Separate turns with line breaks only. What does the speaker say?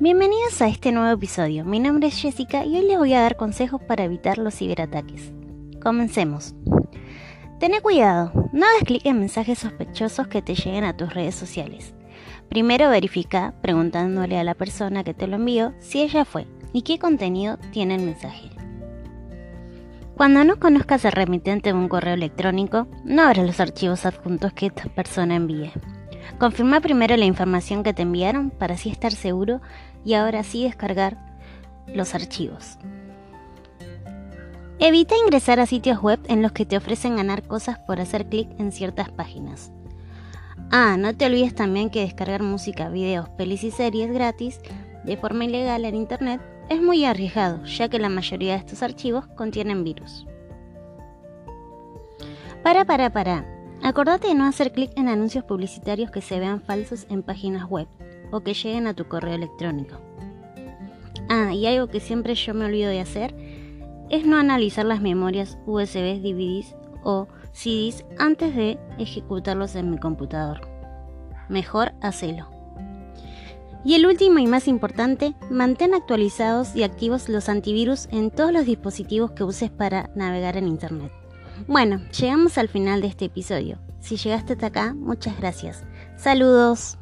Bienvenidos a este nuevo episodio. Mi nombre es Jessica y hoy les voy a dar consejos para evitar los ciberataques. Comencemos. Ten cuidado, no hagas clic en mensajes sospechosos que te lleguen a tus redes sociales. Primero verifica, preguntándole a la persona que te lo envió, si ella fue y qué contenido tiene el mensaje. Cuando no conozcas el remitente de un correo electrónico, no abras los archivos adjuntos que esta persona envíe. Confirma primero la información que te enviaron para así estar seguro y ahora sí descargar los archivos. Evita ingresar a sitios web en los que te ofrecen ganar cosas por hacer clic en ciertas páginas. Ah, no te olvides también que descargar música, videos, pelis y series gratis de forma ilegal en Internet es muy arriesgado, ya que la mayoría de estos archivos contienen virus. Para, para, para. Acordate de no hacer clic en anuncios publicitarios que se vean falsos en páginas web o que lleguen a tu correo electrónico. Ah, y algo que siempre yo me olvido de hacer es no analizar las memorias USB, DVDs o CDs antes de ejecutarlos en mi computador. Mejor hacelo. Y el último y más importante, mantén actualizados y activos los antivirus en todos los dispositivos que uses para navegar en Internet. Bueno, llegamos al final de este episodio. Si llegaste hasta acá, muchas gracias. Saludos.